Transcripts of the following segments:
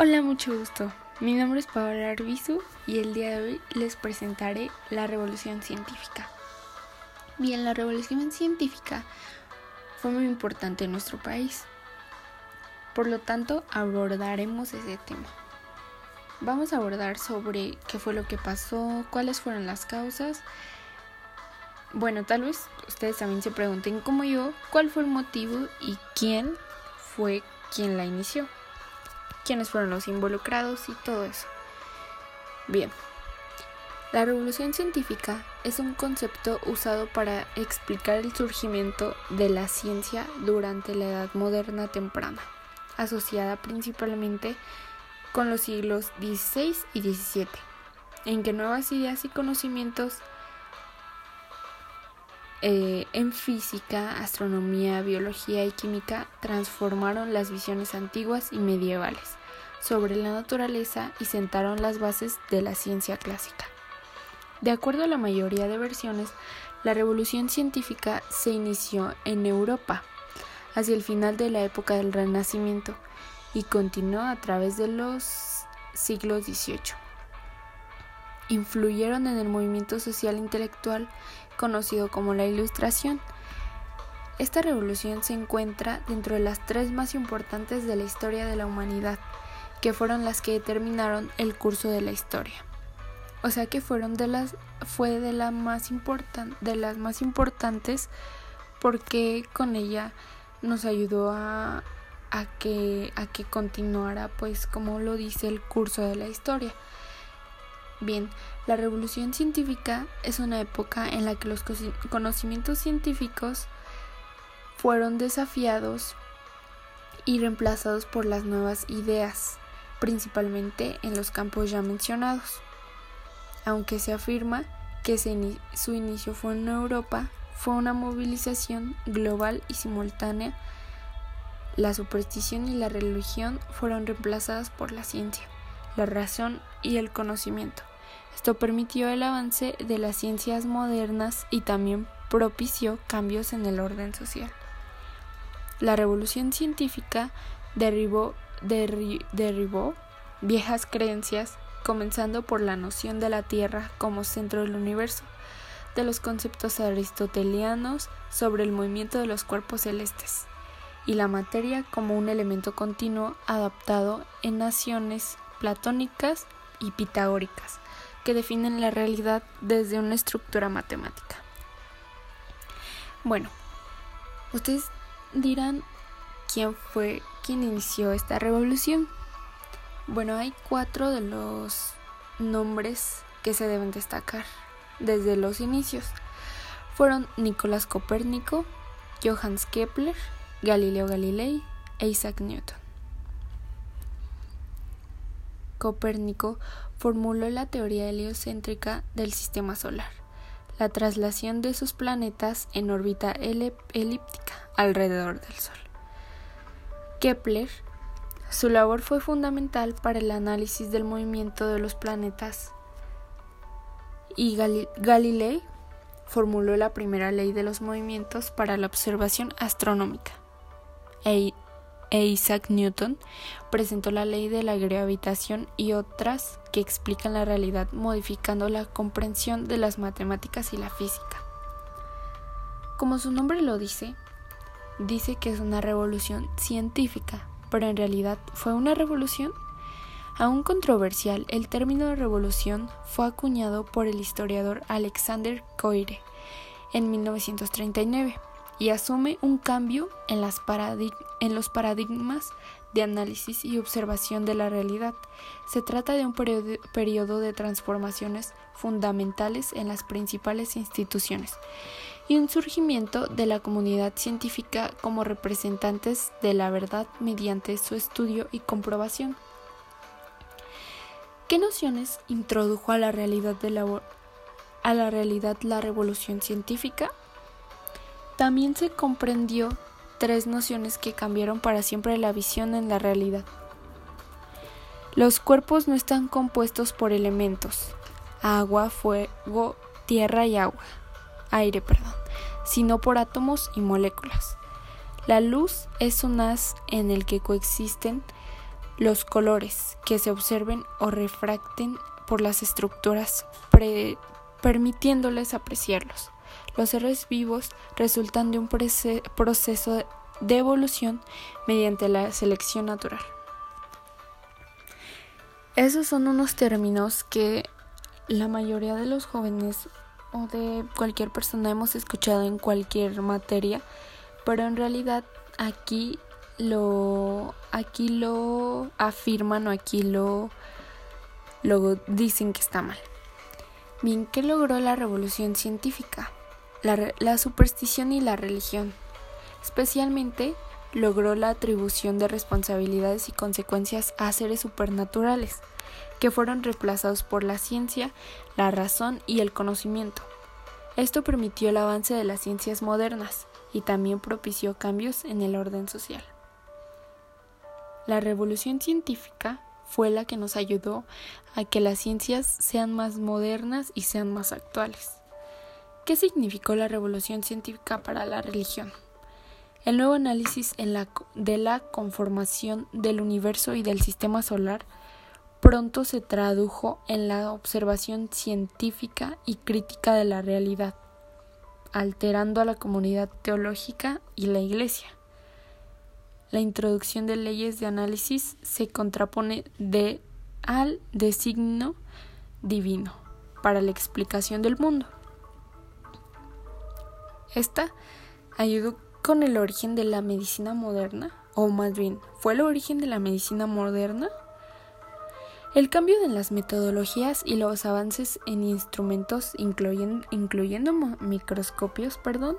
Hola, mucho gusto. Mi nombre es Paola Arbizu y el día de hoy les presentaré la revolución científica. Bien, la revolución científica fue muy importante en nuestro país. Por lo tanto, abordaremos ese tema. Vamos a abordar sobre qué fue lo que pasó, cuáles fueron las causas. Bueno, tal vez ustedes también se pregunten como yo, cuál fue el motivo y quién fue quien la inició quiénes fueron los involucrados y todo eso. Bien, la revolución científica es un concepto usado para explicar el surgimiento de la ciencia durante la Edad Moderna temprana, asociada principalmente con los siglos XVI y XVII, en que nuevas ideas y conocimientos eh, en física, astronomía, biología y química transformaron las visiones antiguas y medievales sobre la naturaleza y sentaron las bases de la ciencia clásica. De acuerdo a la mayoría de versiones, la revolución científica se inició en Europa hacia el final de la época del Renacimiento y continuó a través de los siglos XVIII. Influyeron en el movimiento social intelectual conocido como la Ilustración. Esta revolución se encuentra dentro de las tres más importantes de la historia de la humanidad que fueron las que determinaron el curso de la historia. O sea que fueron de las fue de la más important, de las más importantes porque con ella nos ayudó a, a que a que continuara pues como lo dice el curso de la historia. Bien, la revolución científica es una época en la que los conocimientos científicos fueron desafiados y reemplazados por las nuevas ideas principalmente en los campos ya mencionados. Aunque se afirma que su inicio fue en Europa, fue una movilización global y simultánea. La superstición y la religión fueron reemplazadas por la ciencia, la razón y el conocimiento. Esto permitió el avance de las ciencias modernas y también propició cambios en el orden social. La revolución científica derribó derribó viejas creencias, comenzando por la noción de la Tierra como centro del universo, de los conceptos aristotelianos sobre el movimiento de los cuerpos celestes, y la materia como un elemento continuo adaptado en naciones platónicas y pitagóricas, que definen la realidad desde una estructura matemática. Bueno, ustedes dirán quién fue quien inició esta revolución. Bueno, hay cuatro de los nombres que se deben destacar desde los inicios. Fueron Nicolás Copérnico, Johannes Kepler, Galileo Galilei e Isaac Newton. Copérnico formuló la teoría heliocéntrica del sistema solar, la traslación de sus planetas en órbita elíptica alrededor del Sol. Kepler, su labor fue fundamental para el análisis del movimiento de los planetas y Galilei formuló la primera ley de los movimientos para la observación astronómica. E, e Isaac Newton presentó la ley de la gravitación y otras que explican la realidad modificando la comprensión de las matemáticas y la física. Como su nombre lo dice, dice que es una revolución científica, pero en realidad fue una revolución. Aún controversial, el término de revolución fue acuñado por el historiador Alexander Coire en 1939 y asume un cambio en, en los paradigmas de análisis y observación de la realidad. Se trata de un periodo de transformaciones fundamentales en las principales instituciones y un surgimiento de la comunidad científica como representantes de la verdad mediante su estudio y comprobación. ¿Qué nociones introdujo a la realidad, de la, a la, realidad la revolución científica? También se comprendió tres nociones que cambiaron para siempre la visión en la realidad. Los cuerpos no están compuestos por elementos, agua, fuego, tierra y agua, aire, perdón, sino por átomos y moléculas. La luz es un haz en el que coexisten los colores que se observen o refracten por las estructuras, permitiéndoles apreciarlos. Los seres vivos resultan de un proceso de evolución mediante la selección natural. Esos son unos términos que la mayoría de los jóvenes o de cualquier persona hemos escuchado en cualquier materia, pero en realidad aquí lo aquí lo afirman o aquí lo dicen que está mal. Bien, ¿qué logró la revolución científica? La, la superstición y la religión. Especialmente logró la atribución de responsabilidades y consecuencias a seres supernaturales que fueron reemplazados por la ciencia, la razón y el conocimiento. Esto permitió el avance de las ciencias modernas y también propició cambios en el orden social. La revolución científica fue la que nos ayudó a que las ciencias sean más modernas y sean más actuales. ¿Qué significó la revolución científica para la religión? El nuevo análisis de la conformación del universo y del sistema solar pronto se tradujo en la observación científica y crítica de la realidad, alterando a la comunidad teológica y la Iglesia. La introducción de leyes de análisis se contrapone de al designo divino para la explicación del mundo. Esta ayudó con el origen de la medicina moderna, o más bien, ¿fue el origen de la medicina moderna? El cambio en las metodologías y los avances en instrumentos, incluyendo, microscopios, perdón,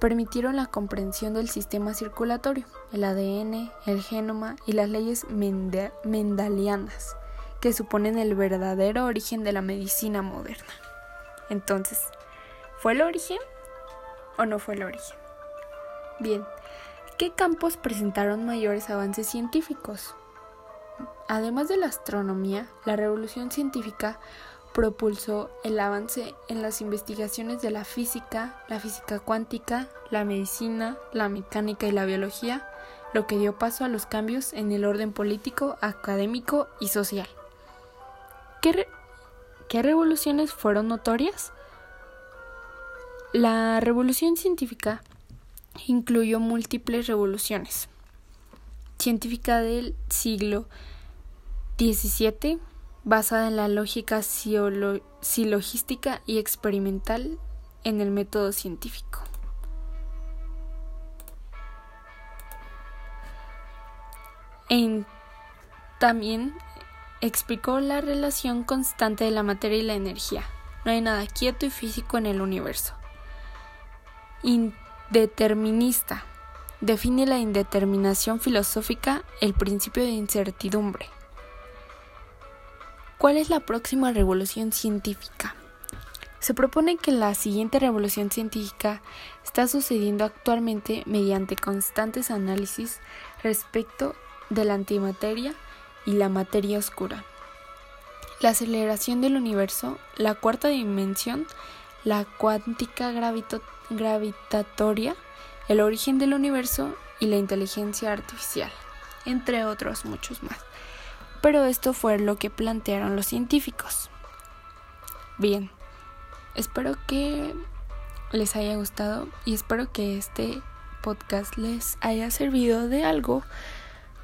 permitieron la comprensión del sistema circulatorio, el ADN, el genoma y las leyes mendalianas, que suponen el verdadero origen de la medicina moderna. Entonces, ¿fue el origen o no fue el origen? Bien, ¿qué campos presentaron mayores avances científicos? Además de la astronomía, la revolución científica propulsó el avance en las investigaciones de la física, la física cuántica, la medicina, la mecánica y la biología, lo que dio paso a los cambios en el orden político, académico y social. ¿Qué, ¿Qué, revoluciones fueron notorias? La revolución científica incluyó múltiples revoluciones. Científica del siglo 17. Basada en la lógica silogística y experimental en el método científico. también explicó la relación constante de la materia y la energía. No hay nada quieto y físico en el universo. Indeterminista. Define la indeterminación filosófica el principio de incertidumbre. ¿Cuál es la próxima revolución científica? Se propone que la siguiente revolución científica está sucediendo actualmente mediante constantes análisis respecto de la antimateria y la materia oscura. La aceleración del universo, la cuarta dimensión, la cuántica gravitatoria, el origen del universo y la inteligencia artificial, entre otros muchos más pero esto fue lo que plantearon los científicos. Bien, espero que les haya gustado y espero que este podcast les haya servido de algo.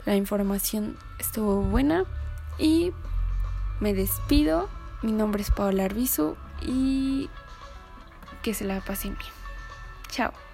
La información estuvo buena y me despido. Mi nombre es Paola Arbizu y que se la pasen bien. Chao.